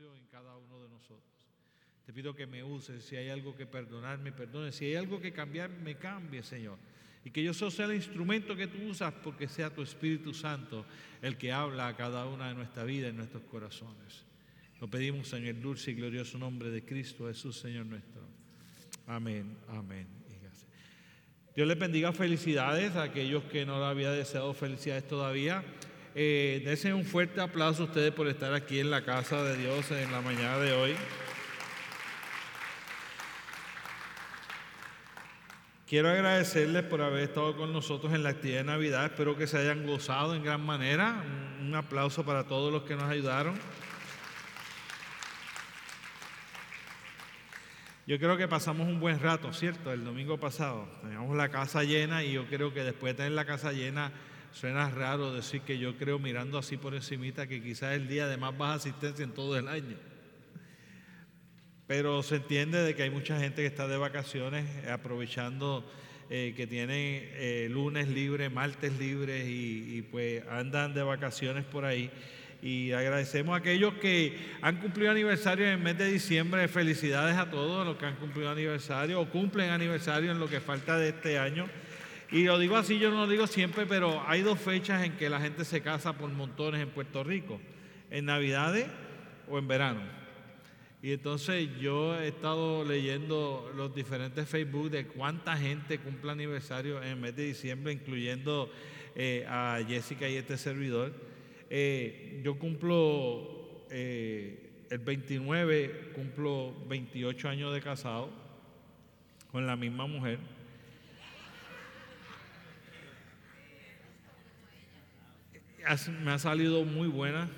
en cada uno de nosotros. Te pido que me uses, si hay algo que perdonar, me perdone, si hay algo que cambiar, me cambie, Señor. Y que yo sea el instrumento que tú usas porque sea tu Espíritu Santo el que habla a cada una de nuestra vida, en nuestros corazones. Lo pedimos en el dulce y glorioso nombre de Cristo Jesús, Señor nuestro. Amén, amén. Dios les bendiga felicidades a aquellos que no había deseado felicidades todavía. Eh, un fuerte aplauso a ustedes por estar aquí en la casa de Dios en la mañana de hoy. Quiero agradecerles por haber estado con nosotros en la actividad de Navidad. Espero que se hayan gozado en gran manera. Un aplauso para todos los que nos ayudaron. Yo creo que pasamos un buen rato, ¿cierto? El domingo pasado teníamos la casa llena y yo creo que después de tener la casa llena suena raro decir que yo creo mirando así por encimita que quizás es el día de más baja asistencia en todo el año. Pero se entiende de que hay mucha gente que está de vacaciones eh, aprovechando eh, que tienen eh, lunes libre, martes libres y, pues andan de vacaciones por ahí. Y agradecemos a aquellos que han cumplido aniversario en el mes de diciembre. Felicidades a todos los que han cumplido aniversario o cumplen aniversario en lo que falta de este año. Y lo digo así, yo no lo digo siempre, pero hay dos fechas en que la gente se casa por montones en Puerto Rico, en Navidades o en verano. Y entonces yo he estado leyendo los diferentes Facebook de cuánta gente cumple aniversario en el mes de diciembre, incluyendo eh, a Jessica y este servidor. Eh, yo cumplo eh, el 29, cumplo 28 años de casado con la misma mujer. Me ha salido muy buena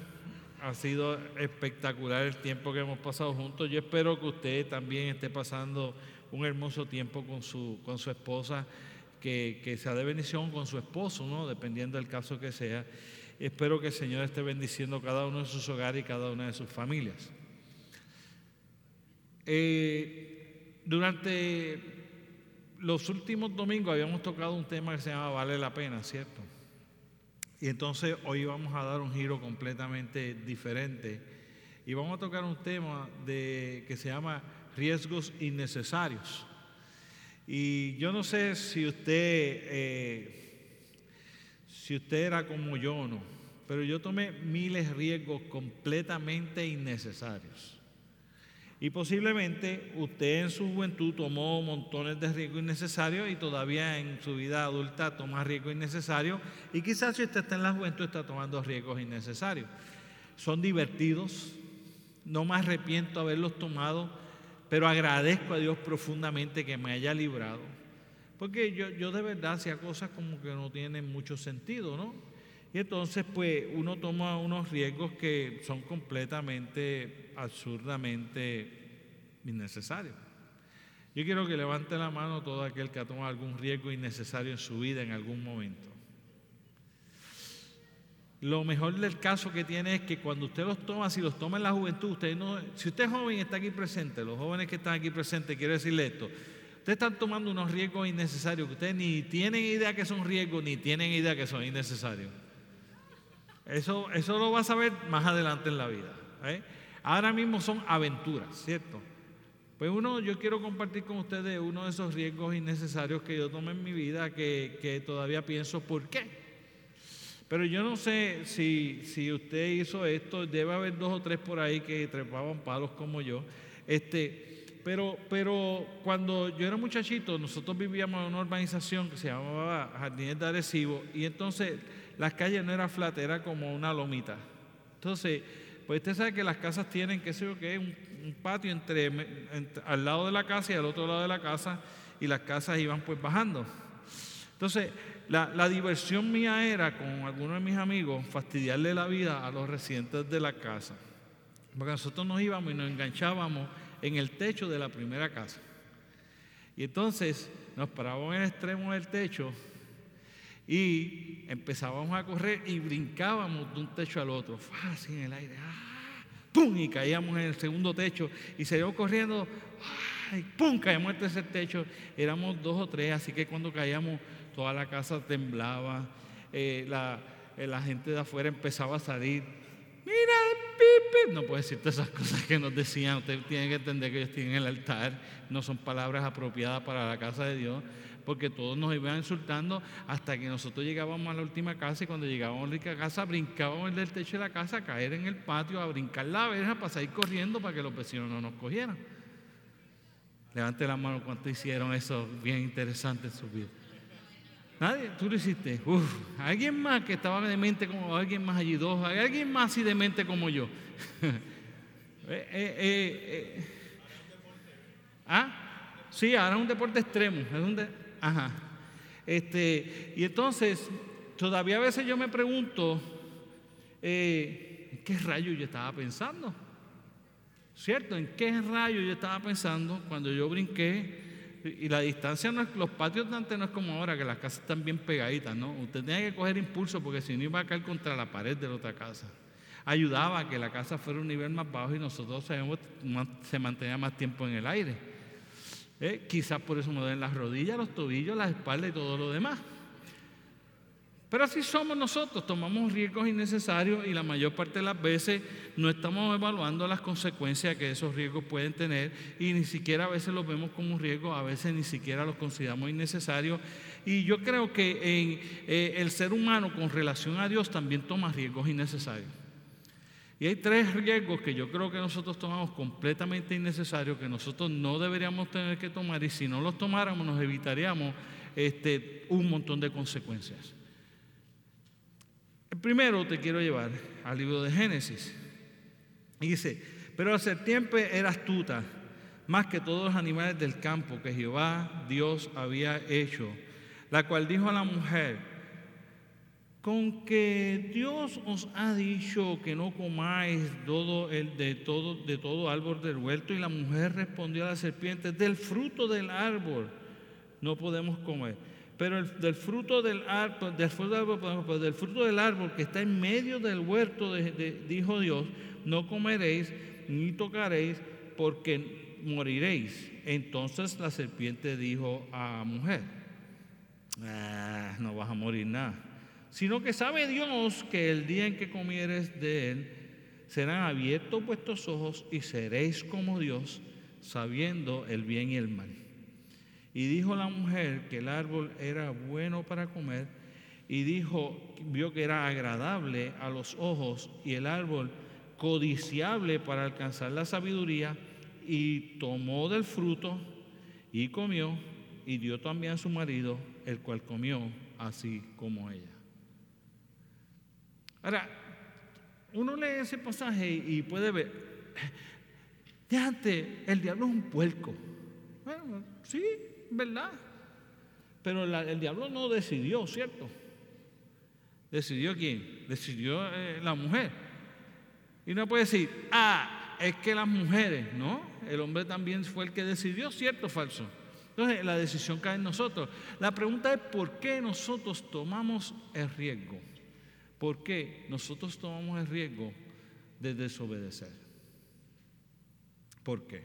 ha sido espectacular el tiempo que hemos pasado juntos. Yo espero que usted también esté pasando un hermoso tiempo con su, con su esposa, que, que sea de bendición con su esposo, ¿no? dependiendo del caso que sea. Espero que el Señor esté bendiciendo cada uno de sus hogares y cada una de sus familias. Eh, durante los últimos domingos habíamos tocado un tema que se llama Vale la pena, ¿cierto? Y entonces hoy vamos a dar un giro completamente diferente y vamos a tocar un tema de, que se llama riesgos innecesarios. Y yo no sé si usted, eh, si usted era como yo o no, pero yo tomé miles de riesgos completamente innecesarios. Y posiblemente usted en su juventud tomó montones de riesgos innecesarios y todavía en su vida adulta toma riesgos innecesarios. Y quizás si usted está en la juventud está tomando riesgos innecesarios. Son divertidos, no me arrepiento haberlos tomado, pero agradezco a Dios profundamente que me haya librado. Porque yo, yo de verdad hacía cosas como que no tienen mucho sentido, ¿no? Y entonces, pues, uno toma unos riesgos que son completamente, absurdamente innecesarios. Yo quiero que levante la mano todo aquel que ha tomado algún riesgo innecesario en su vida en algún momento. Lo mejor del caso que tiene es que cuando usted los toma, si los toma en la juventud, usted no, si usted es joven y está aquí presente, los jóvenes que están aquí presentes, quiero decirle esto, ustedes están tomando unos riesgos innecesarios que ustedes ni tienen idea que son riesgos, ni tienen idea que son innecesarios. Eso, eso lo vas a ver más adelante en la vida. ¿eh? Ahora mismo son aventuras, ¿cierto? Pues uno, yo quiero compartir con ustedes uno de esos riesgos innecesarios que yo tomé en mi vida, que, todavía pienso por qué. Pero yo no sé si, si, usted hizo esto, debe haber dos o tres por ahí que trepaban palos como yo. Este, pero, pero cuando yo era muchachito, nosotros vivíamos en una urbanización que se llamaba Jardines de Arecibo, y entonces las calles no eran flat, era como una lomita. Entonces, pues usted sabe que las casas tienen, qué sé yo, que un, un patio entre, al lado de la casa y al otro lado de la casa, y las casas iban pues bajando. Entonces, la, la, diversión mía era con algunos de mis amigos fastidiarle la vida a los residentes de la casa. Porque nosotros nos íbamos y nos enganchábamos en el techo de la primera casa. Y entonces nos parábamos en el extremo del techo y empezábamos a correr y brincábamos de un techo al otro, fácil en el aire, ¡ah! ¡pum! Y caíamos en el segundo techo y seguíamos corriendo. ¡pum! Caíamos en el tercer techo. Éramos dos o tres, así que cuando caíamos toda la casa temblaba, eh, la, eh, la gente de afuera empezaba a salir. Mira, Pipe, no puedo decirte esas cosas que nos decían. Usted tiene que entender que ellos tienen el altar, no son palabras apropiadas para la casa de Dios, porque todos nos iban insultando hasta que nosotros llegábamos a la última casa y cuando llegábamos a la última casa brincábamos del techo de la casa a caer en el patio, a brincar la verja para salir corriendo para que los vecinos no nos cogieran. Levante la mano cuánto hicieron eso bien interesante en su vida. Nadie, tú lo hiciste. Uf, alguien más que estaba de mente como alguien más allí, dos, alguien más así de mente como yo. Eh, eh, eh, ¿Ah? Sí, ahora es un deporte extremo. Es un Ajá. Este, y entonces, todavía a veces yo me pregunto, ¿en qué rayo yo estaba pensando? ¿Cierto? ¿En qué rayo yo estaba pensando cuando yo brinqué y la distancia, no es, los patios de antes no es como ahora, que las casas están bien pegaditas, ¿no? Usted tenía que coger impulso porque si no iba a caer contra la pared de la otra casa. Ayudaba a que la casa fuera un nivel más bajo y nosotros sabemos, se mantenía más tiempo en el aire. ¿Eh? Quizás por eso me den las rodillas, los tobillos, las espaldas y todo lo demás. Pero así somos nosotros, tomamos riesgos innecesarios y la mayor parte de las veces no estamos evaluando las consecuencias que esos riesgos pueden tener y ni siquiera a veces los vemos como un riesgo, a veces ni siquiera los consideramos innecesarios. Y yo creo que eh, el ser humano con relación a Dios también toma riesgos innecesarios. Y hay tres riesgos que yo creo que nosotros tomamos completamente innecesarios, que nosotros no deberíamos tener que tomar y si no los tomáramos nos evitaríamos este, un montón de consecuencias. El primero te quiero llevar al libro de Génesis. Dice, pero la serpiente era astuta, más que todos los animales del campo que Jehová Dios había hecho, la cual dijo a la mujer, con que Dios os ha dicho que no comáis todo el, de, todo, de todo árbol del huerto, y la mujer respondió a la serpiente, del fruto del árbol no podemos comer pero del fruto del árbol, del fruto del árbol, del fruto del árbol que está en medio del huerto, dijo Dios, no comeréis ni tocaréis porque moriréis. Entonces la serpiente dijo a la mujer, ah, no vas a morir nada, sino que sabe Dios que el día en que comieres de él, serán abiertos vuestros ojos y seréis como Dios, sabiendo el bien y el mal. Y dijo la mujer que el árbol era bueno para comer y dijo, vio que era agradable a los ojos y el árbol codiciable para alcanzar la sabiduría y tomó del fruto y comió y dio también a su marido, el cual comió así como ella. Ahora, uno lee ese pasaje y puede ver, de el diablo es un puerco. Bueno, sí, ¿verdad? Pero el diablo no decidió, ¿cierto? ¿Decidió quién? Decidió eh, la mujer. Y no puede decir, ah, es que las mujeres, ¿no? El hombre también fue el que decidió, ¿cierto o falso? Entonces la decisión cae en nosotros. La pregunta es, ¿por qué nosotros tomamos el riesgo? ¿Por qué nosotros tomamos el riesgo de desobedecer? ¿Por qué?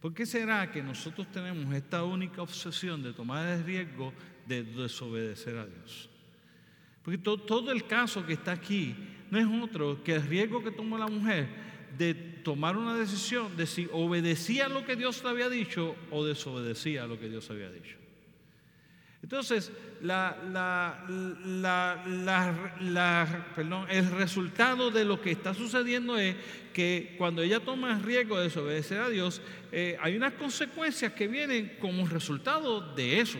¿Por qué será que nosotros tenemos esta única obsesión de tomar el riesgo de desobedecer a Dios? Porque todo, el caso que está aquí no es otro que el riesgo que tomó la mujer de tomar una decisión de si obedecía lo que Dios le había dicho o desobedecía lo que Dios había dicho. Entonces, el resultado de lo que está sucediendo es que cuando ella toma riesgo de desobedecer a Dios, eh, hay unas consecuencias que vienen como resultado de eso.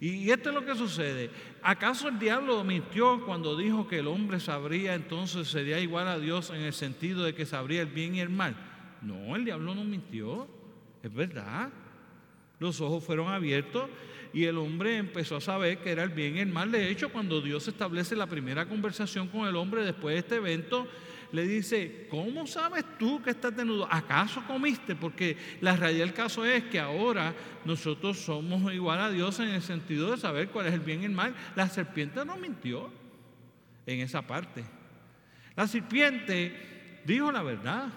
Y esto es lo que sucede. ¿Acaso el diablo mintió cuando dijo que el hombre sabría, entonces sería igual a Dios en el sentido de que sabría el bien y el mal? No, el diablo no mintió. Es verdad. Los ojos fueron abiertos y el hombre empezó a saber que era el bien y el mal. De hecho, cuando Dios establece la primera conversación con el hombre después de este evento, le dice, ¿cómo sabes tú que estás desnudo? ¿Acaso comiste? Porque la realidad del caso es que ahora nosotros somos igual a Dios en el sentido de saber cuál es el bien y el mal. La serpiente no mintió en esa parte. La serpiente dijo la verdad.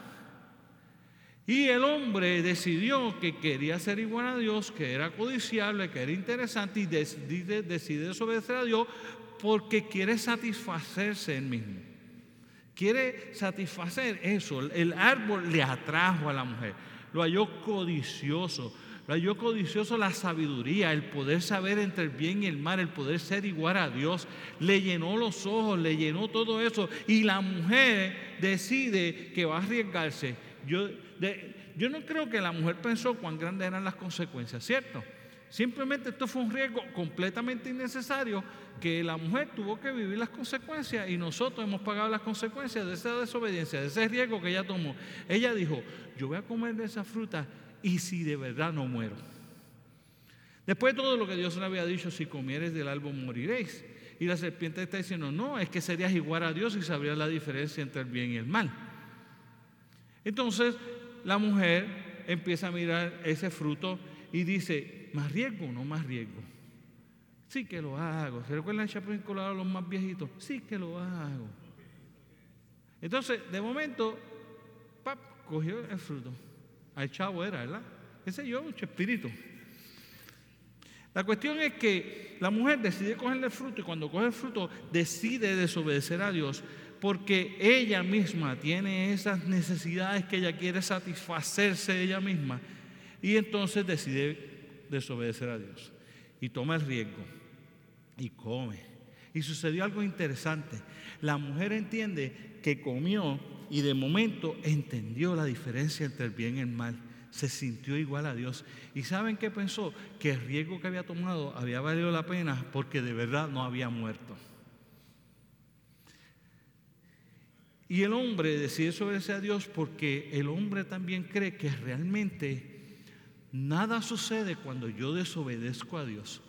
Y el hombre decidió que quería ser igual a Dios, que era codiciable, que era interesante y decide, desobedecer a Dios porque quiere satisfacerse él mismo. Quiere satisfacer eso. El árbol le atrajo a la mujer. Lo halló codicioso. Lo halló codicioso la sabiduría, el poder saber entre el bien y el mal, el poder ser igual a Dios. Le llenó los ojos, le llenó todo eso. Y la mujer decide que va a arriesgarse. Yo, yo no creo que la mujer pensó cuán grandes eran las consecuencias, ¿cierto? Simplemente esto fue un riesgo completamente innecesario que la mujer tuvo que vivir las consecuencias y nosotros hemos pagado las consecuencias de esa desobediencia, de ese riesgo que ella tomó. Ella dijo, yo voy a comer de esa fruta y si de verdad no muero. Después de todo lo que Dios le había dicho, si comieres del árbol moriréis. Y la serpiente está diciendo, no, es que serías igual a Dios y sabrías la diferencia entre el bien y el mal. Entonces la mujer empieza a mirar ese fruto y dice, ¿Más riesgo no más riesgo? Sí que lo hago. ¿Se recuerdan el Chapulín Colorado los más viejitos? Sí que lo hago. Entonces, de momento, pap, cogió el fruto. Al chavo era, ¿verdad? Ese yo, un espíritu. La cuestión es que la mujer decide coger el fruto y cuando coge el fruto decide desobedecer a Dios porque ella misma tiene esas necesidades que ella quiere satisfacerse ella misma y entonces decide desobedecer a Dios. Y toma el riesgo y come. Y sucedió algo interesante. La mujer entiende que comió y de momento entendió la diferencia entre el bien y el mal. Se sintió igual a Dios. ¿Y saben qué pensó? Que el riesgo que había tomado había valido la pena porque de verdad no había muerto. Y el hombre decide obedecer a Dios porque el hombre también cree que realmente Nada sucede cuando yo desobedezco a Dios.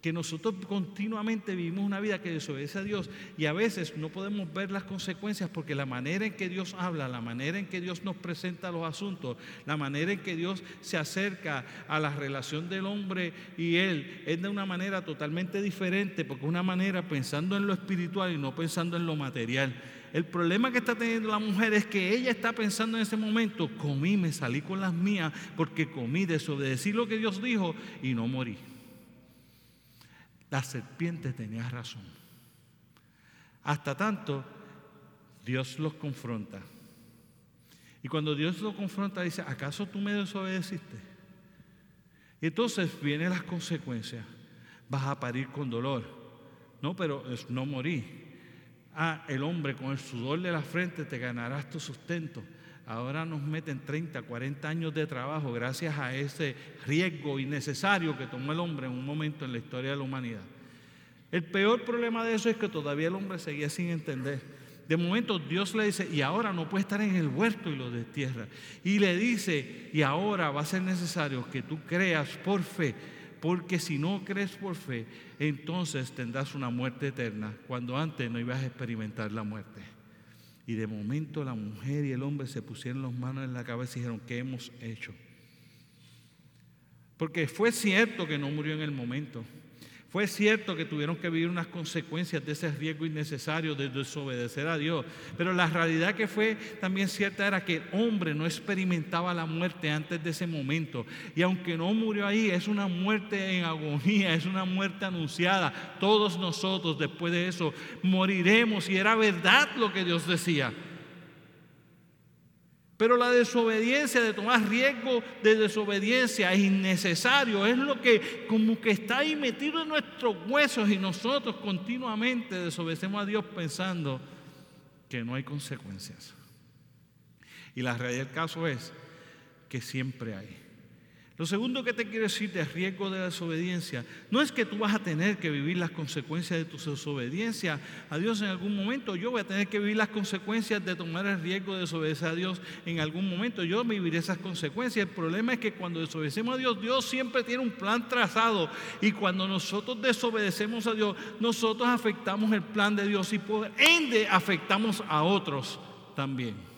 Que nosotros continuamente vivimos una vida que desobedece a Dios y a veces no podemos ver las consecuencias porque la manera en que Dios habla, la manera en que Dios nos presenta los asuntos, la manera en que Dios se acerca a la relación del hombre y Él es de una manera totalmente diferente porque es una manera pensando en lo espiritual y no pensando en lo material. El problema que está teniendo la mujer es que ella está pensando en ese momento, comí, me salí con las mías porque comí, desobedecí lo que Dios dijo y no morí. La serpiente tenía razón. Hasta tanto, Dios los confronta. Y cuando Dios los confronta, dice, ¿acaso tú me desobedeciste? Y entonces vienen las consecuencias. Vas a parir con dolor. No, pero no morí. Ah, el hombre con el sudor de la frente te ganarás tu sustento. Ahora nos meten 30, 40 años de trabajo gracias a ese riesgo innecesario que tomó el hombre en un momento en la historia de la humanidad. El peor problema de eso es que todavía el hombre seguía sin entender. De momento Dios le dice, y ahora no puede estar en el huerto y lo destierra. Y le dice, y ahora va a ser necesario que tú creas por fe porque si no crees por fe, entonces tendrás una muerte eterna, cuando antes no ibas a experimentar la muerte. Y de momento la mujer y el hombre se pusieron las manos en la cabeza y dijeron, ¿qué hemos hecho? Porque fue cierto que no murió en el momento, fue cierto que tuvieron que vivir unas consecuencias de ese riesgo innecesario de desobedecer a Dios, pero la realidad que fue también cierta era que el hombre no experimentaba la muerte antes de ese momento. Y aunque no murió ahí, es una muerte en agonía, es una muerte anunciada. Todos nosotros después de eso moriremos y era verdad lo que Dios decía. Pero la desobediencia, de tomar riesgo de desobediencia es innecesario, es lo que como que está ahí metido en nuestros huesos y nosotros continuamente desobedecemos a Dios pensando que no hay consecuencias. Y la realidad del caso es que siempre hay. Lo segundo que te quiero decir de riesgo de desobediencia, no es que tú vas a tener que vivir las consecuencias de tu desobediencia a Dios en algún momento. Yo voy a tener que vivir las consecuencias de tomar el riesgo de desobedecer a Dios en algún momento. Yo viviré esas consecuencias. El problema es que cuando desobedecemos a Dios, Dios siempre tiene un plan trazado. Y cuando nosotros desobedecemos a Dios, nosotros afectamos el plan de Dios y por ende afectamos a otros también.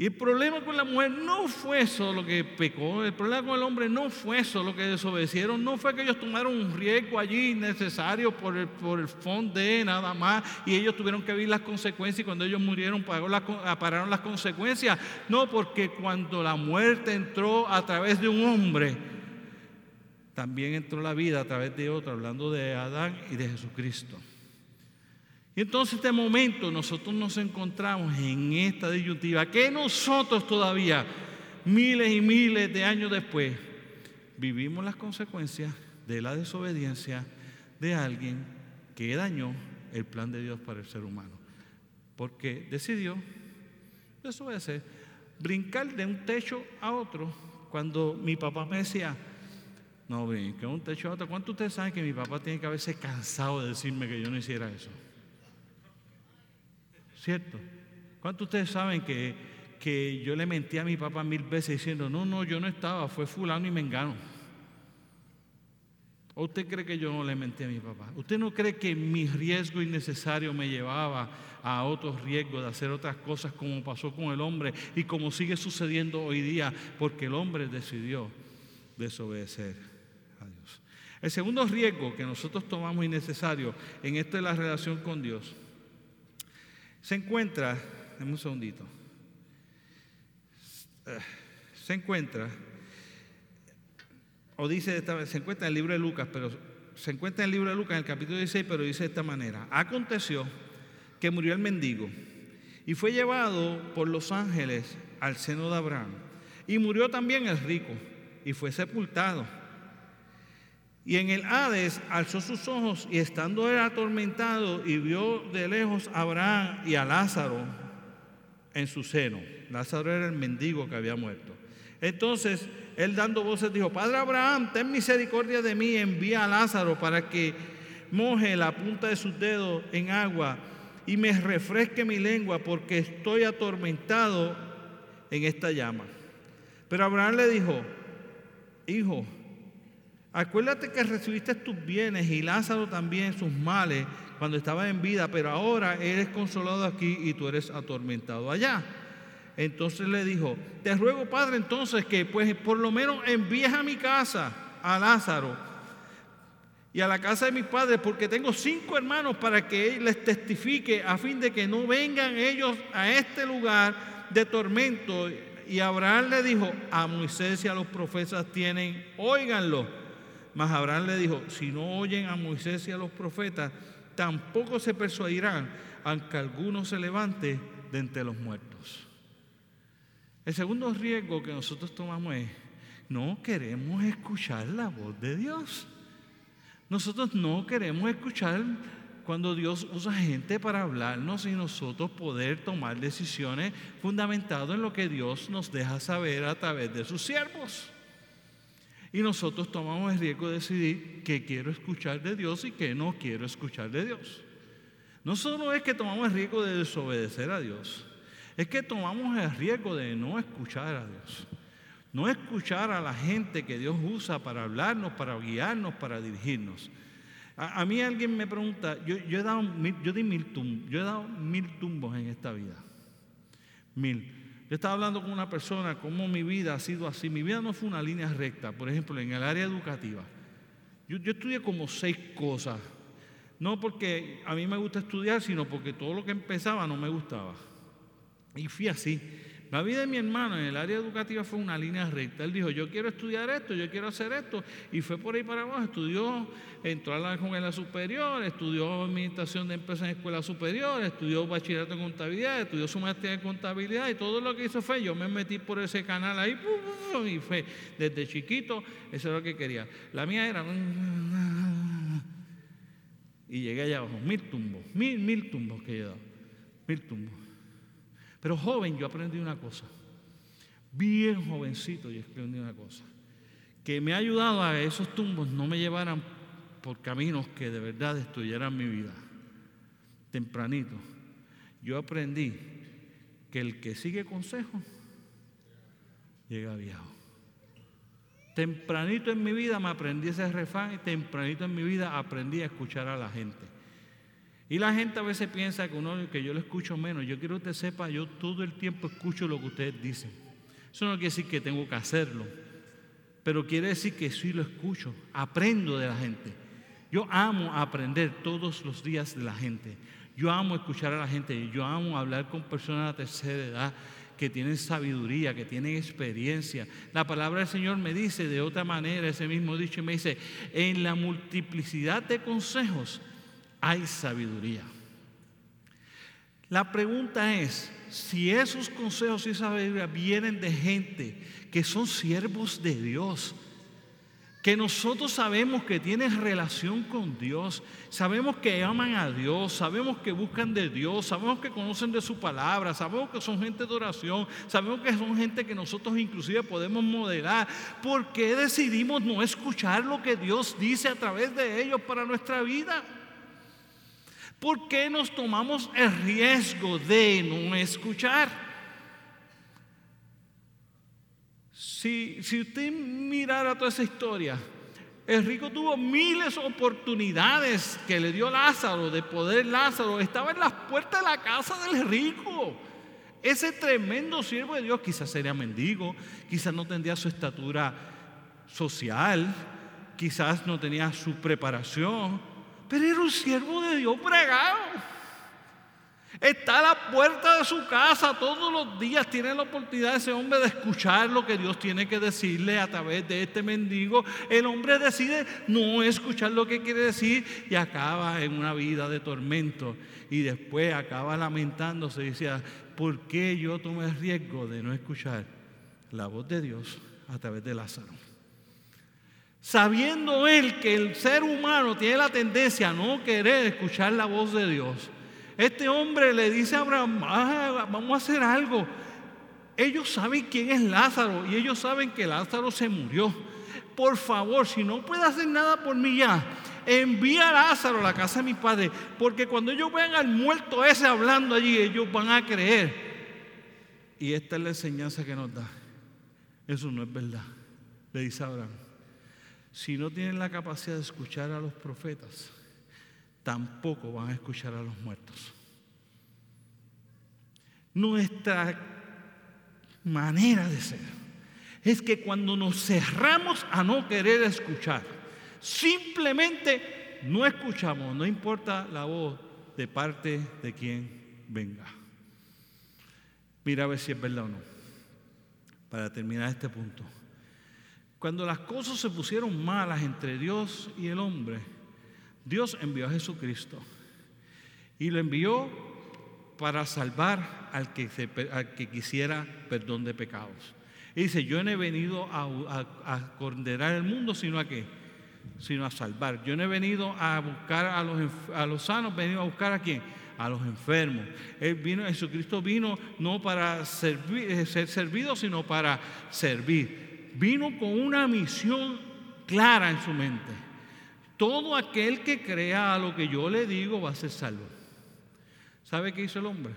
Y el problema con la mujer no fue solo que pecó, el problema con el hombre no fue solo que desobedecieron, no fue que ellos tomaron un riesgo allí innecesario por el, por el fondo de nada más y ellos tuvieron que vivir las consecuencias y cuando ellos murieron pararon las consecuencias. No, porque cuando la muerte entró a través de un hombre, también entró la vida a través de otro, hablando de Adán y de Jesucristo. Y entonces este momento nosotros nos encontramos en esta disyuntiva que nosotros todavía, miles y miles de años después, vivimos las consecuencias de la desobediencia de alguien que dañó el plan de Dios para el ser humano. Porque decidió desobedecer, brincar de un techo a otro. Cuando mi papá me decía, no brinque de un techo a otro, ¿cuánto ustedes saben que mi papá tiene que haberse cansado de decirme que yo no hiciera eso? ¿Cierto? ¿Cuántos ustedes saben que, que yo le mentí a mi papá mil veces diciendo, no, no, yo no estaba, fue fulano y me engano? ¿O usted cree que yo no le mentí a mi papá? ¿Usted no cree que mi riesgo innecesario me llevaba a otros riesgos de hacer otras cosas como pasó con el hombre y como sigue sucediendo hoy día porque el hombre decidió desobedecer a Dios? El segundo riesgo que nosotros tomamos innecesario en esta de la relación con Dios se encuentra, en un segundito, eh, se encuentra o dice, se encuentra en el libro de Lucas, pero se encuentra en el libro de Lucas en el capítulo 16, pero dice de esta manera, aconteció que murió el mendigo y fue llevado por los ángeles al seno de Abraham. Y murió también el rico y fue sepultado. Y en el Hades alzó sus ojos y estando él atormentado y vio de lejos a Abraham y a Lázaro en su seno. Lázaro era el mendigo que había muerto. Entonces él dando voces dijo, Padre Abraham, ten misericordia de mí, envía a Lázaro para que moje la punta de sus dedos en agua y me refresque mi lengua porque estoy atormentado en esta llama. Pero Abraham le dijo, hijo, acuérdate que recibiste tus bienes y Lázaro también sus males cuando estaba en vida, pero ahora eres consolado aquí y tú eres atormentado allá. Entonces le dijo, te ruego Padre entonces que pues por lo menos envíes a mi casa a Lázaro y a la casa de mis padres porque tengo cinco hermanos para que él les testifique a fin de que no vengan ellos a este lugar de tormento. Y Abraham le dijo, a Moisés y a los profetas tienen, óiganlo. Mas Abraham le dijo, si no oyen a Moisés y a los profetas, tampoco se persuadirán aunque alguno se levante de entre los muertos. El segundo riesgo que nosotros tomamos es, no queremos escuchar la voz de Dios. Nosotros no queremos escuchar cuando Dios usa gente para hablarnos y nosotros poder tomar decisiones fundamentadas en lo que Dios nos deja saber a través de sus siervos. Y nosotros tomamos el riesgo de decidir qué quiero escuchar de Dios y qué no quiero escuchar de Dios. No solo es que tomamos el riesgo de desobedecer a Dios, es que tomamos el riesgo de no escuchar a Dios. No escuchar a la gente que Dios usa para hablarnos, para guiarnos, para dirigirnos. A, mí alguien me pregunta, yo, he dado yo di mil tumbos, yo he dado mil tumbos en esta vida. Mil. Yo estaba hablando con una persona, cómo mi vida ha sido así. Mi vida no fue una línea recta. Por ejemplo, en el área educativa. Yo, estudié como seis cosas. No porque a mí me gusta estudiar, sino porque todo lo que empezaba no me gustaba. Y fui así. La vida de mi hermano en el área educativa fue una línea recta. Él dijo, yo quiero estudiar esto, yo quiero hacer esto. Y fue por ahí para abajo, estudió, entró a la escuela superior, estudió administración de empresas en escuela superior, estudió bachillerato en contabilidad, estudió su maestría en contabilidad y todo lo que hizo fue, yo me metí por ese canal ahí y fue desde chiquito, eso era lo que quería. La mía era... Y llegué allá abajo, mil tumbos, mil, mil tumbos que he dado, mil tumbos. Pero joven yo aprendí una cosa, bien jovencito yo aprendí una cosa, que me ha ayudado a que esos tumbos no me llevaran por caminos que de verdad destruyeran mi vida. Tempranito, yo aprendí que el que sigue consejo llega viejo. Tempranito en mi vida me aprendí ese refán y tempranito en mi vida aprendí a escuchar a la gente. Y la gente a veces piensa que, uno, que yo lo escucho menos. Yo quiero que usted sepa, yo todo el tiempo escucho lo que ustedes dicen. Eso no quiere decir que tengo que hacerlo, pero quiere decir que sí lo escucho, aprendo de la gente. Yo amo aprender todos los días de la gente. Yo amo escuchar a la gente. Yo amo hablar con personas de tercera edad que tienen sabiduría, que tienen experiencia. La palabra del Señor me dice de otra manera, ese mismo dicho, me dice, en la multiplicidad de consejos hay sabiduría. La pregunta es, si esos consejos y esa sabiduría vienen de gente que son siervos de Dios, que nosotros sabemos que tienen relación con Dios, sabemos que aman a Dios, sabemos que buscan de Dios, sabemos que conocen de su palabra, sabemos que son gente de oración, sabemos que son gente que nosotros inclusive podemos modelar. ¿Por qué decidimos no escuchar lo que Dios dice a través de ellos para nuestra vida? ¿Por qué nos tomamos el riesgo de no escuchar? Si, usted mirara toda esa historia, el rico tuvo miles de oportunidades que le dio Lázaro, de poder Lázaro, estaba en las puertas de la casa del rico. Ese tremendo siervo de Dios quizás sería mendigo, quizás no tendría su estatura social, quizás no tenía su preparación, pero era un siervo de Dios pregado. Está a la puerta de su casa todos los días. Tiene la oportunidad ese hombre de escuchar lo que Dios tiene que decirle a través de este mendigo. El hombre decide no escuchar lo que quiere decir y acaba en una vida de tormento. Y después acaba lamentándose decía, ¿por qué yo tomé el riesgo de no escuchar la voz de Dios a través de Lázaro? Sabiendo él que el ser humano tiene la tendencia a no querer escuchar la voz de Dios este hombre le dice a Abraham, ah, vamos a hacer algo. Ellos saben quién es Lázaro y ellos saben que Lázaro se murió. Por favor, si no puede hacer nada por mí ya, envía a Lázaro a la casa de mi padre, porque cuando ellos vean al muerto ese hablando allí, ellos van a creer. Y esta es la enseñanza que nos da. Eso no es verdad, le dice Abraham. Si no tienen la capacidad de escuchar a los profetas, tampoco van a escuchar a los muertos. Nuestra manera de ser es que cuando nos cerramos a no querer escuchar, simplemente no escuchamos, no importa la voz de parte de quien venga. Mira a ver si es verdad o no, para terminar este punto. Cuando las cosas se pusieron malas entre Dios y el hombre, Dios envió a Jesucristo y lo envió para salvar al que, quisiera perdón de pecados. Y dice, yo no he venido a, condenar el mundo, sino a qué? Sino a salvar. Yo no he venido a buscar a los, a los sanos, he venido a buscar a quién? A los enfermos. Él vino, Jesucristo vino no para eh, ser servido, sino para servir. Vino con una misión clara en su mente todo aquel que crea a lo que yo le digo va a ser salvo. ¿Sabe qué hizo el hombre?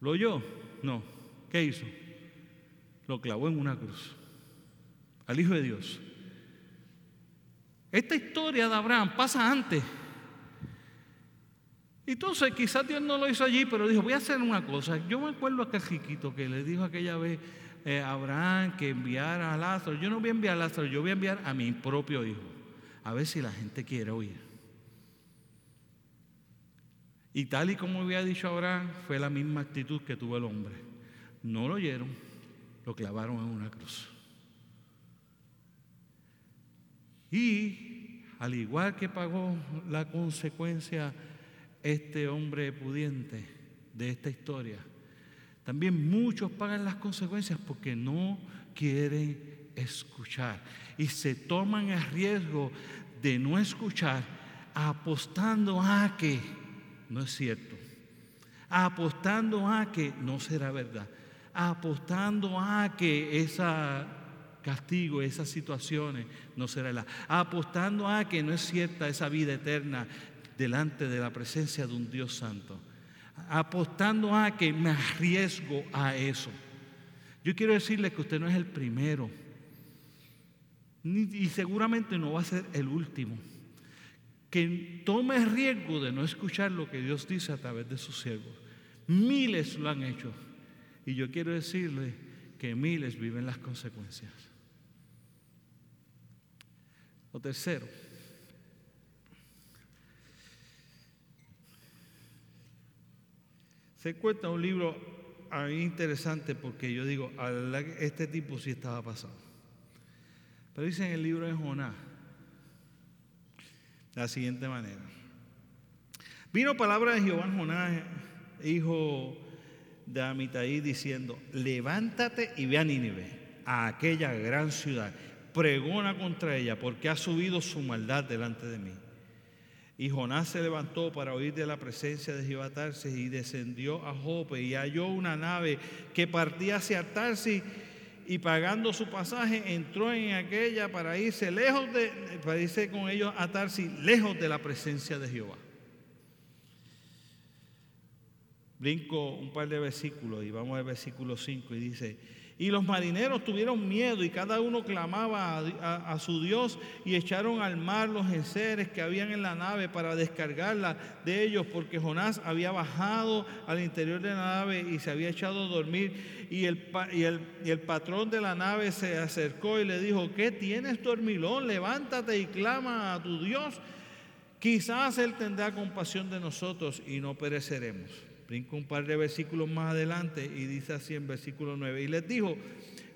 ¿Lo oyó? No. ¿Qué hizo? Lo clavó en una cruz. Al Hijo de Dios. Esta historia de Abraham pasa antes. Entonces quizás Dios no lo hizo allí, pero dijo, voy a hacer una cosa. Yo me acuerdo a aquel chiquito que le dijo aquella vez, eh, Abraham que enviara a Lázaro. Yo no voy a enviar a Lázaro, yo voy a enviar a mi propio hijo. A ver si la gente quiere oír. Y tal y como había dicho Abraham, fue la misma actitud que tuvo el hombre. No lo oyeron, lo clavaron en una cruz. Y al igual que pagó la consecuencia este hombre pudiente de esta historia, también muchos pagan las consecuencias porque no quieren escuchar y se toman el riesgo de no escuchar apostando a que no es cierto, apostando a que no será verdad, apostando a que ese castigo, esas situaciones no será la, apostando a que no es cierta esa vida eterna delante de la presencia de un Dios santo apostando a que me arriesgo a eso. Yo quiero decirle que usted no es el primero y seguramente no va a ser el último que tome riesgo de no escuchar lo que Dios dice a través de sus siervos. Miles lo han hecho y yo quiero decirle que miles viven las consecuencias. Lo tercero, Se cuenta un libro a mí interesante porque yo digo, este tipo sí estaba pasado. Pero dice en el libro de Jonás, de la siguiente manera. Vino palabra de Jehová Jonás, hijo de Amitaí, diciendo, levántate y ve a Nínive, a aquella gran ciudad, pregona contra ella, porque ha subido su maldad delante de mí. Y Jonás se levantó para oír de la presencia de Jehová Tarsis y descendió a Jope y halló una nave que partía hacia Tarsis y pagando su pasaje entró en aquella para irse lejos de, para irse con ellos a Tarsis, lejos de la presencia de Jehová. Brinco un par de versículos y vamos al versículo 5 y dice, y los marineros tuvieron miedo y cada uno clamaba a, su Dios y echaron al mar los enseres que habían en la nave para descargarla de ellos porque Jonás había bajado al interior de la nave y se había echado a dormir y el, y el, y el patrón de la nave se acercó y le dijo, ¿qué tienes dormilón? Levántate y clama a tu Dios. Quizás Él tendrá compasión de nosotros y no pereceremos. Brinco un par de versículos más adelante y dice así en versículo 9. Y les dijo,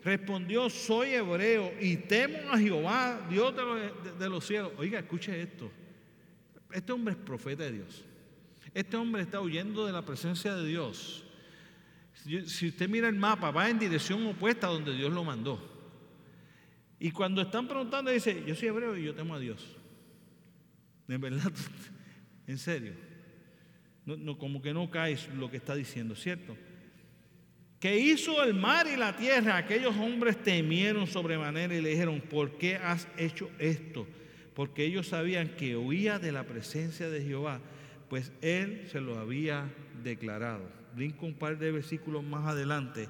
respondió, soy hebreo y temo a Jehová, Dios de los, cielos. Oiga, escuche esto. Este hombre es profeta de Dios. Este hombre está huyendo de la presencia de Dios. Si usted mira el mapa, va en dirección opuesta a donde Dios lo mandó. Y cuando están preguntando, dice, yo soy hebreo y yo temo a Dios. De verdad, en serio. No, como que no cae lo que está diciendo, ¿cierto? Que hizo el mar y la tierra, aquellos hombres temieron sobremanera y le dijeron, ¿por qué has hecho esto? Porque ellos sabían que huía de la presencia de Jehová, pues él se lo había declarado. Brinco un par de versículos más adelante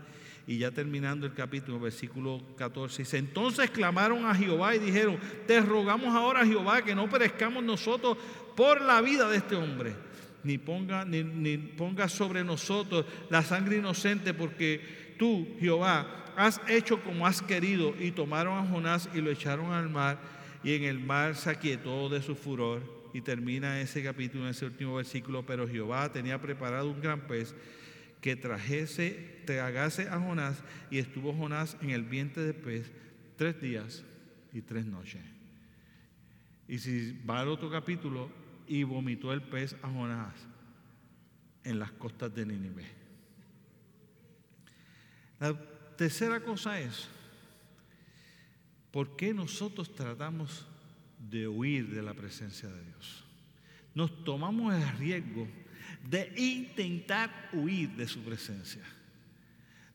y ya terminando el capítulo, versículo 14, dice, entonces clamaron a Jehová y dijeron, te rogamos ahora Jehová que no perezcamos nosotros por la vida de este hombre ni ponga, ni, ponga sobre nosotros la sangre inocente, porque tú, Jehová, has hecho como has querido. Y tomaron a Jonás y lo echaron al mar, y en el mar se aquietó de su furor. Y termina ese capítulo ese último versículo, pero Jehová tenía preparado un gran pez que trajese, tragase a Jonás, y estuvo Jonás en el vientre del pez tres días y tres noches. Y si va al otro capítulo, y vomitó el pez a Jonás en las costas de Nínive. La tercera cosa es, ¿por qué nosotros tratamos de huir de la presencia de Dios? Nos tomamos el riesgo de intentar huir de su presencia.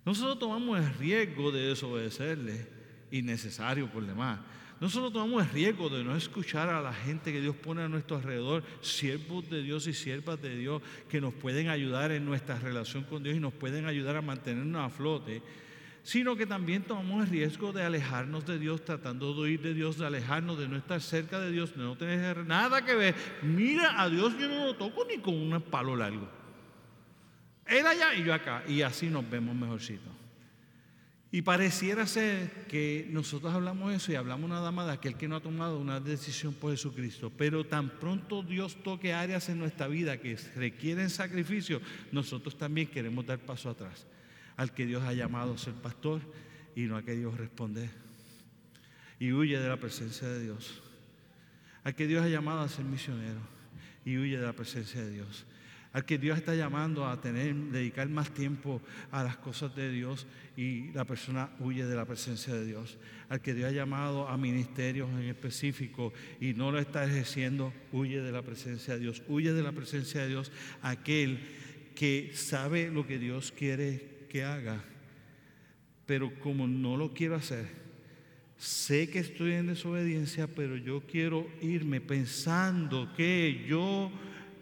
Nosotros tomamos el riesgo de desobedecerle, innecesario por demás. Nosotros tomamos el riesgo de no escuchar a la gente que Dios pone a nuestro alrededor, siervos de Dios y siervas de Dios, que nos pueden ayudar en nuestra relación con Dios y nos pueden ayudar a mantenernos a flote, sino que también tomamos el riesgo de alejarnos de Dios, tratando de oír de Dios, de alejarnos, de no estar cerca de Dios, de no tener nada que ver. Mira, a Dios yo no lo toco ni con un palo largo. Él allá y yo acá, y así nos vemos mejorcito. Y pareciera ser que nosotros hablamos eso y hablamos nada más de aquel que no ha tomado una decisión por Jesucristo. Pero tan pronto Dios toque áreas en nuestra vida que requieren sacrificio, nosotros también queremos dar paso atrás. Al que Dios ha llamado a ser pastor y no a que Dios responde. Y huye de la presencia de Dios. Al que Dios ha llamado a ser misionero y huye de la presencia de Dios al que Dios está llamando a tener, dedicar más tiempo a las cosas de Dios y la persona huye de la presencia de Dios, al que Dios ha llamado a ministerios en específico y no lo está ejerciendo, huye de la presencia de Dios, huye de la presencia de Dios aquel que sabe lo que Dios quiere que haga, pero como no lo quiero hacer, sé que estoy en desobediencia, pero yo quiero irme pensando que yo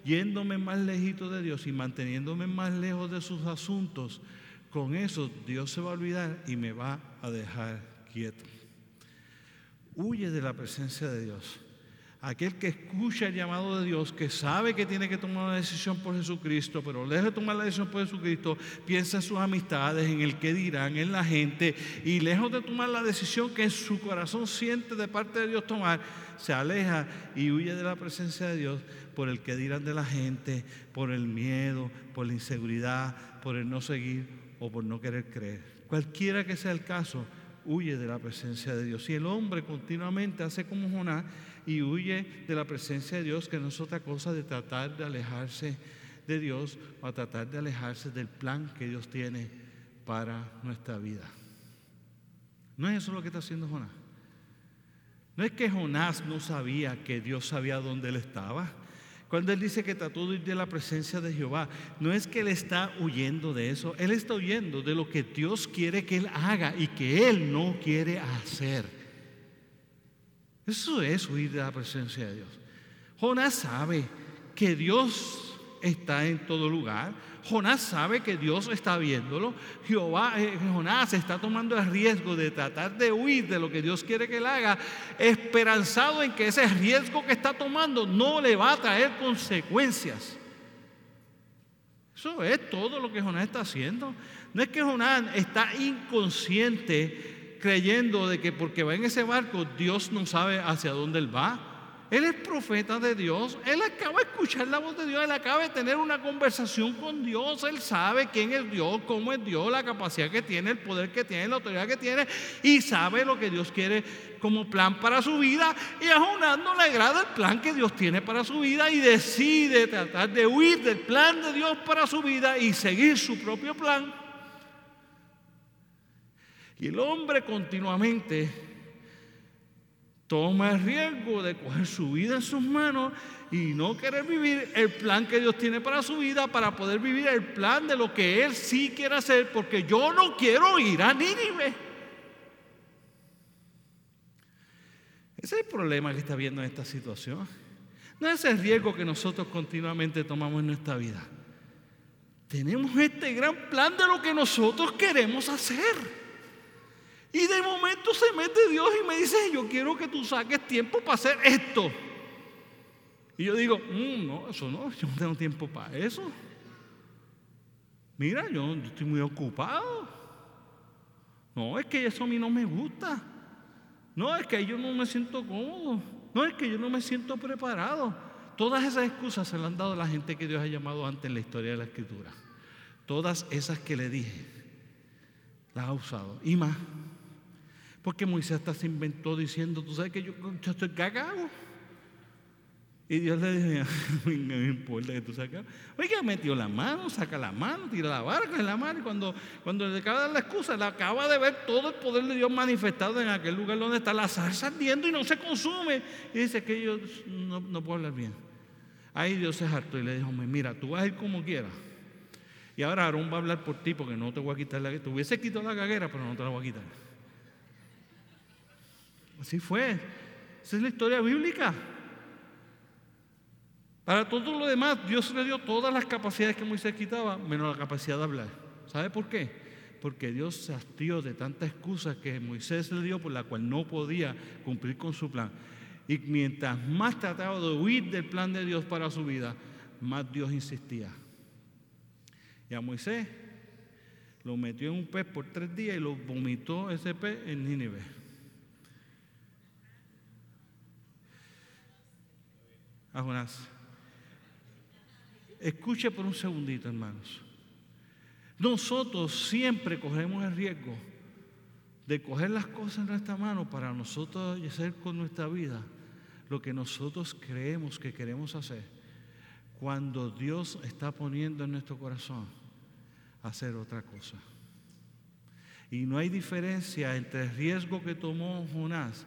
yéndome más lejito de Dios y manteniéndome más lejos de sus asuntos, con eso Dios se va a olvidar y me va a dejar quieto. Huye de la presencia de Dios. Aquel que escucha el llamado de Dios, que sabe que tiene que tomar una decisión por Jesucristo, pero lejos de tomar la decisión por Jesucristo, piensa en sus amistades, en el que dirán, en la gente, y lejos de tomar la decisión que en su corazón siente de parte de Dios tomar, se aleja y huye de la presencia de Dios por el que dirán de la gente, por el miedo, por la inseguridad, por el no seguir o por no querer creer. Cualquiera que sea el caso, huye de la presencia de Dios. Si el hombre continuamente hace como Jonás, y huye de la presencia de Dios, que no es otra cosa de tratar de alejarse de Dios o a tratar de alejarse del plan que Dios tiene para nuestra vida. No es eso lo que está haciendo Jonás. No es que Jonás no sabía que Dios sabía dónde él estaba. Cuando él dice que trató de ir de la presencia de Jehová, no es que él está huyendo de eso, él está huyendo de lo que Dios quiere que él haga y que él no quiere hacer. Eso es huir de la presencia de Dios. Jonás sabe que Dios está en todo lugar. Jonás sabe que Dios está viéndolo. Jehová, eh, Jonás está tomando el riesgo de tratar de huir de lo que Dios quiere que él haga, esperanzado en que ese riesgo que está tomando no le va a traer consecuencias. Eso es todo lo que Jonás está haciendo. No es que Jonás está inconsciente creyendo de que porque va en ese barco Dios no sabe hacia dónde él va. Él es profeta de Dios. Él acaba de escuchar la voz de Dios. Él acaba de tener una conversación con Dios. Él sabe quién es Dios, cómo es Dios, la capacidad que tiene, el poder que tiene, la autoridad que tiene. Y sabe lo que Dios quiere como plan para su vida. Y a Jonás no le agrada el plan que Dios tiene para su vida y decide tratar de huir del plan de Dios para su vida y seguir su propio plan. Y el hombre continuamente toma el riesgo de coger su vida en sus manos y no querer vivir el plan que Dios tiene para su vida para poder vivir el plan de lo que Él sí quiere hacer, porque yo no quiero ir a Nínive. Ese es el problema que está viendo en esta situación. No es el riesgo que nosotros continuamente tomamos en nuestra vida. Tenemos este gran plan de lo que nosotros queremos hacer. Y de momento se mete Dios y me dice, yo quiero que tú saques tiempo para hacer esto. Y yo digo, mm, no, eso no, yo no tengo tiempo para eso. Mira, yo, estoy muy ocupado. No, es que eso a mí no me gusta. No, es que yo no me siento cómodo. No, es que yo no me siento preparado. Todas esas excusas se le han dado a la gente que Dios ha llamado antes en la historia de la Escritura. Todas esas que le dije, las ha usado. Y más. Porque Moisés hasta se inventó diciendo, tú sabes que yo, estoy cagado. Y Dios le dijo, no me importa que tú sacas. Oiga, metió la mano, saca la mano, tira la barca en la mano. Y cuando, cuando le acaba de dar la excusa, le acaba de ver todo el poder de Dios manifestado en aquel lugar donde está la salsa ardiendo y no se consume. Y dice que yo no, no puedo hablar bien. Ahí Dios se hartó y le dijo, mira, tú vas a ir como quieras. Y ahora Aarón va a hablar por ti porque no te voy a quitar la Te hubiese quitado la caguera, pero no te la voy a quitar. Así fue. Esa es la historia bíblica. Para todo lo demás, Dios le dio todas las capacidades que Moisés quitaba, menos la capacidad de hablar. ¿Sabe por qué? Porque Dios se hastió de tantas excusas que Moisés le dio por la cual no podía cumplir con su plan. Y mientras más trataba de huir del plan de Dios para su vida, más Dios insistía. Y a Moisés lo metió en un pez por tres días y lo vomitó ese pez en Nínive. A Jonás. Escuche por un segundito, hermanos. Nosotros siempre cogemos el riesgo de coger las cosas en nuestra mano para nosotros hacer con nuestra vida lo que nosotros creemos que queremos hacer, cuando Dios está poniendo en nuestro corazón hacer otra cosa. Y no hay diferencia entre el riesgo que tomó Jonás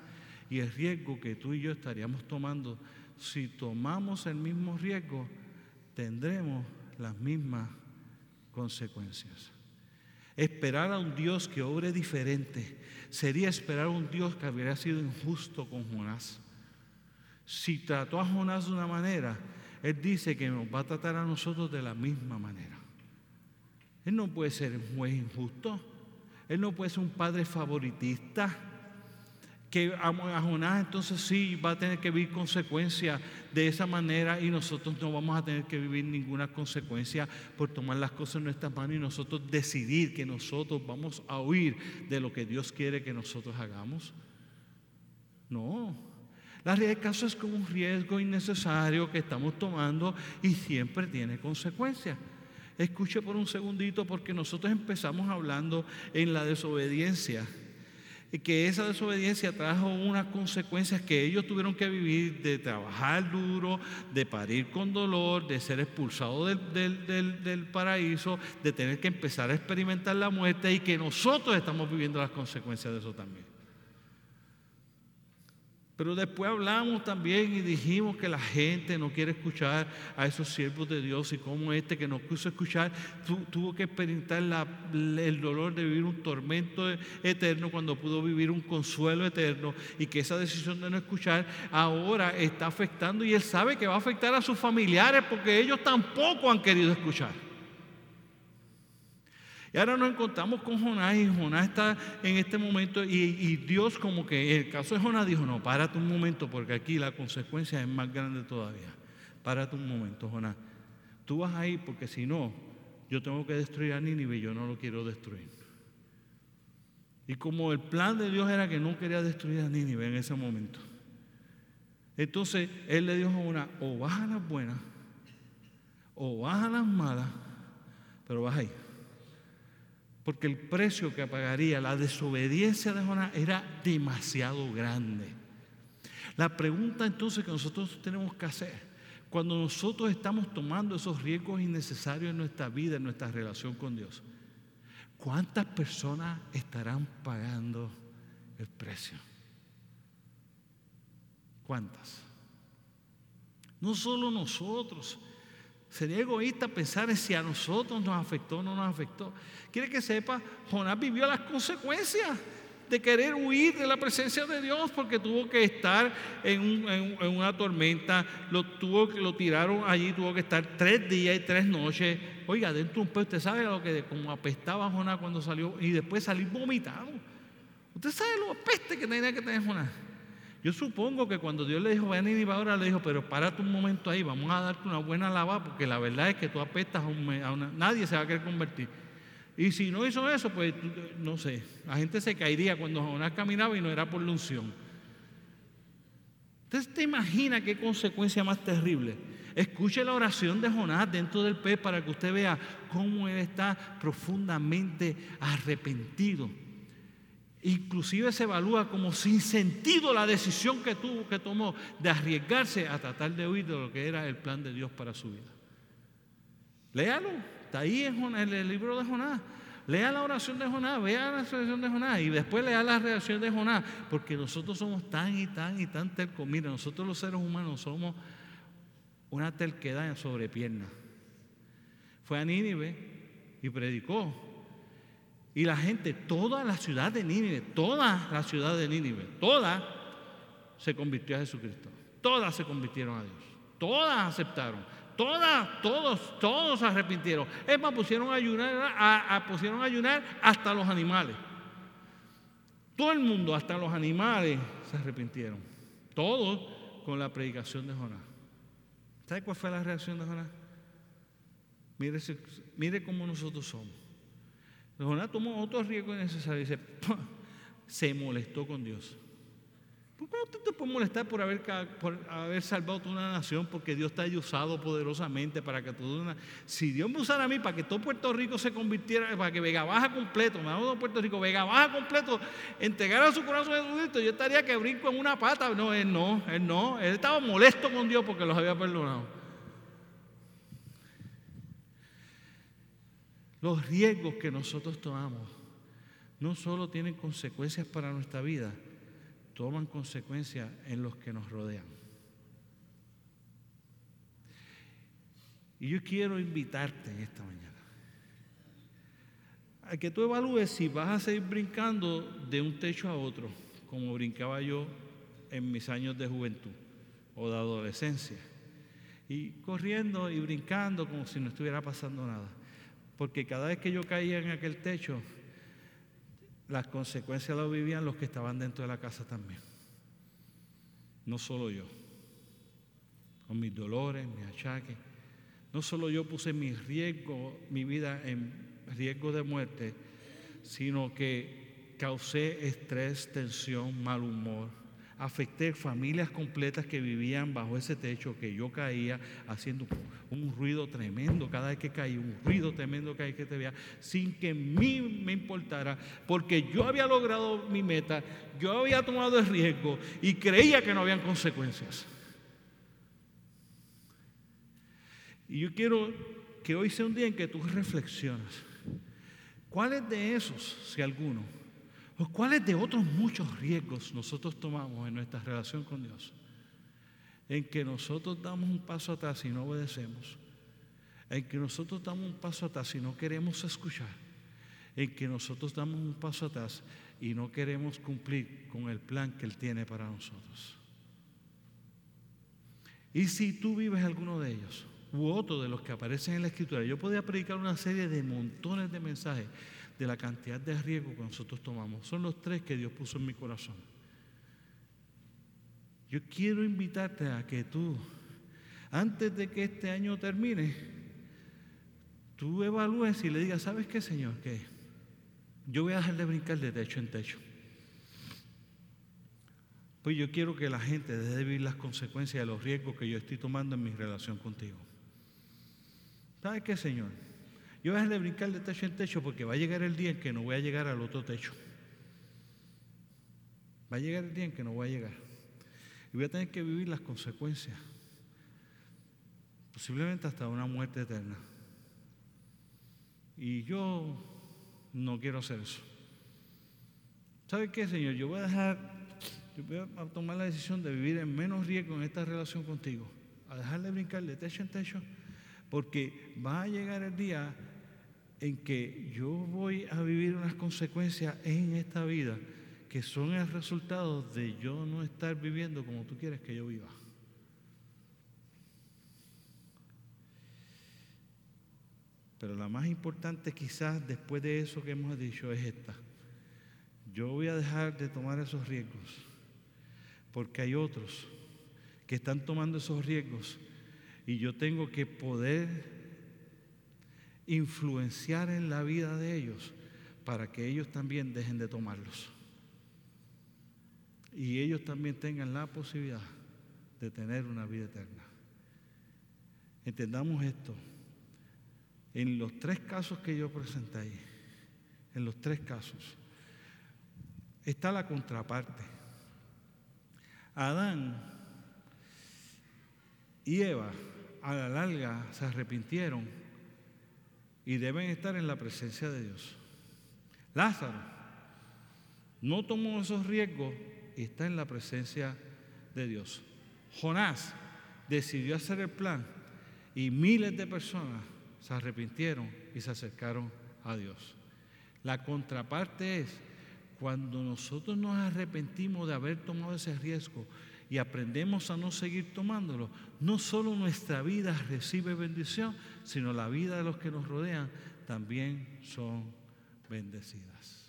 y el riesgo que tú y yo estaríamos tomando si tomamos el mismo riesgo, tendremos las mismas consecuencias. Esperar a un Dios que obre diferente sería esperar a un Dios que habría sido injusto con Jonás. Si trató a Jonás de una manera, Él dice que nos va a tratar a nosotros de la misma manera. Él no puede ser un juez injusto. Él no puede ser un padre favoritista que a Jonás entonces sí va a tener que vivir consecuencias de esa manera y nosotros no vamos a tener que vivir ninguna consecuencia por tomar las cosas en nuestras manos y nosotros decidir que nosotros vamos a huir de lo que Dios quiere que nosotros hagamos. No, la realidad del caso es como un riesgo innecesario que estamos tomando y siempre tiene consecuencias. Escuche por un segundito porque nosotros empezamos hablando en la desobediencia que esa desobediencia trajo unas consecuencias que ellos tuvieron que vivir de trabajar duro, de parir con dolor, de ser expulsados del, del, paraíso, de tener que empezar a experimentar la muerte y que nosotros estamos viviendo las consecuencias de eso también. Pero después hablamos también y dijimos que la gente no quiere escuchar a esos siervos de Dios y como este que no quiso escuchar tuvo que experimentar el dolor de vivir un tormento eterno cuando pudo vivir un consuelo eterno y que esa decisión de no escuchar ahora está afectando y él sabe que va a afectar a sus familiares porque ellos tampoco han querido escuchar. Y ahora nos encontramos con Jonás y Jonás está en este momento y, Dios como que el caso de Jonás dijo, no, párate un momento porque aquí la consecuencia es más grande todavía. Párate un momento, Jonás. Tú vas ahí porque si no, yo tengo que destruir a Nínive y yo no lo quiero destruir. Y como el plan de Dios era que no quería destruir a Nínive en ese momento, entonces él le dijo a Jonás, o vas a las buenas, o vas a las malas, pero vas ahí porque el precio que pagaría la desobediencia de Jonás era demasiado grande. La pregunta entonces que nosotros tenemos que hacer, cuando nosotros estamos tomando esos riesgos innecesarios en nuestra vida, en nuestra relación con Dios, ¿cuántas personas estarán pagando el precio? ¿Cuántas? No solo nosotros, Sería egoísta pensar en si a nosotros nos afectó o no nos afectó. Quiere que sepa, Jonás vivió las consecuencias de querer huir de la presencia de Dios porque tuvo que estar en, una tormenta, lo, tuvo, tiraron allí, tuvo que estar tres días y tres noches. Oiga, dentro de un pez, usted sabe lo que como apestaba Jonás cuando salió y después salir vomitado. Usted sabe lo apeste que tenía que tener Jonás. Yo supongo que cuando Dios le dijo, ven y ahora le dijo, pero párate un momento ahí, vamos a darte una buena lavada, porque la verdad es que tú apestas a, una, nadie se va a querer convertir. Y si no hizo eso, pues no sé, la gente se caería cuando Jonás caminaba y no era por la unción. Entonces te imagina qué consecuencia más terrible. Escuche la oración de Jonás dentro del pez para que usted vea cómo él está profundamente arrepentido Inclusive se evalúa como sin sentido la decisión que tuvo, que tomó de arriesgarse a tratar de huir de lo que era el plan de Dios para su vida. Léalo, está ahí en, el libro de Jonás. Lea la oración de Jonás, vea la oración de Jonás y después lea la reacción de Jonás, porque nosotros somos tan y tan y tan tercos. Mira, nosotros los seres humanos somos una terquedad sobre piernas. Fue a Nínive y predicó y la gente, toda la ciudad de Nínive, toda la ciudad de Nínive, toda se convirtió a Jesucristo. Todas se convirtieron a Dios. Todas aceptaron. Todas, todos, todos se arrepintieron. Es más, pusieron a ayunar, pusieron a ayunar hasta los animales. Todo el mundo, hasta los animales, se arrepintieron. Todos con la predicación de Jonás. ¿Sabe cuál fue la reacción de Jonás? Mire, mire cómo nosotros somos. Jonás tomó otro riesgo innecesario y dice, se molestó con Dios. ¿Por qué no te puedes molestar por haber, salvado toda una nación? Porque Dios te ha usado poderosamente para que toda una... Si Dios me usara a mí para que todo Puerto Rico se convirtiera, para que Vega Baja completo, me hago Puerto Rico, Vega Baja completo, entregara su corazón a Jesucristo, yo estaría que brinco en una pata. No, él no, él no. Él estaba molesto con Dios porque los había perdonado. Los riesgos que nosotros tomamos no solo tienen consecuencias para nuestra vida, toman consecuencias en los que nos rodean. Y yo quiero invitarte en esta mañana a que tú evalúes si vas a seguir brincando de un techo a otro, como brincaba yo en mis años de juventud o de adolescencia, y corriendo y brincando como si no estuviera pasando nada. Porque cada vez que yo caía en aquel techo, las consecuencias las vivían los que estaban dentro de la casa también. No solo yo. Con mis dolores, mis achaques. No solo yo puse mi riesgo, mi vida en riesgo de muerte, sino que causé estrés, tensión, mal humor, afecté familias completas que vivían bajo ese techo, que yo caía haciendo un ruido tremendo cada vez que caía, un ruido tremendo cada vez que te veía, sin que a mí me importara, porque yo había logrado mi meta, yo había tomado el riesgo y creía que no habían consecuencias. Y yo quiero que hoy sea un día en que tú reflexionas. ¿Cuáles de esos, si alguno, cuáles de otros muchos riesgos nosotros tomamos en nuestra relación con Dios? En que nosotros damos un paso atrás y no obedecemos. En que nosotros damos un paso atrás y no queremos escuchar. En que nosotros damos un paso atrás y no queremos cumplir con el plan que Él tiene para nosotros. Y si tú vives alguno de ellos, u otro de los que aparecen en la escritura. Yo podía predicar una serie de montones de mensajes de la cantidad de riesgo que nosotros tomamos. Son los tres que Dios puso en mi corazón. Yo quiero invitarte a que tú, antes de que este año termine, tú evalúes y le digas, ¿sabes qué, Señor? Que yo voy a dejar de brincar de techo en techo. Pues yo quiero que la gente deje de vivir las consecuencias de los riesgos que yo estoy tomando en mi relación contigo. ¿Sabe qué, Señor? Yo voy a dejar de brincar de techo en techo porque va a llegar el día en que no voy a llegar al otro techo. Va a llegar el día en que no voy a llegar. Y voy a tener que vivir las consecuencias. Posiblemente hasta una muerte eterna. Y yo no quiero hacer eso. ¿Sabe qué, Señor? Yo voy a dejar, yo voy a tomar la decisión de vivir en menos riesgo en esta relación contigo. A dejar de brincar de techo en techo porque va a llegar el día en que yo voy a vivir unas consecuencias en esta vida que son el resultado de yo no estar viviendo como tú quieres que yo viva. Pero la más importante quizás después de eso que hemos dicho es esta. Yo voy a dejar de tomar esos riesgos porque hay otros que están tomando esos riesgos y yo tengo que poder influenciar en la vida de ellos para que ellos también dejen de tomarlos. Y ellos también tengan la posibilidad de tener una vida eterna. Entendamos esto. En los tres casos que yo presenté ahí, en los tres casos, está la contraparte. Adán y Eva a la larga se arrepintieron y deben estar en la presencia de Dios. Lázaro no tomó esos riesgos y está en la presencia de Dios. Jonás decidió hacer el plan y miles de personas se arrepintieron y se acercaron a Dios. La contraparte es cuando nosotros nos arrepentimos de haber tomado ese riesgo y aprendemos a no seguir tomándolo, no solo nuestra vida recibe bendición, sino la vida de los que nos rodean también son bendecidas.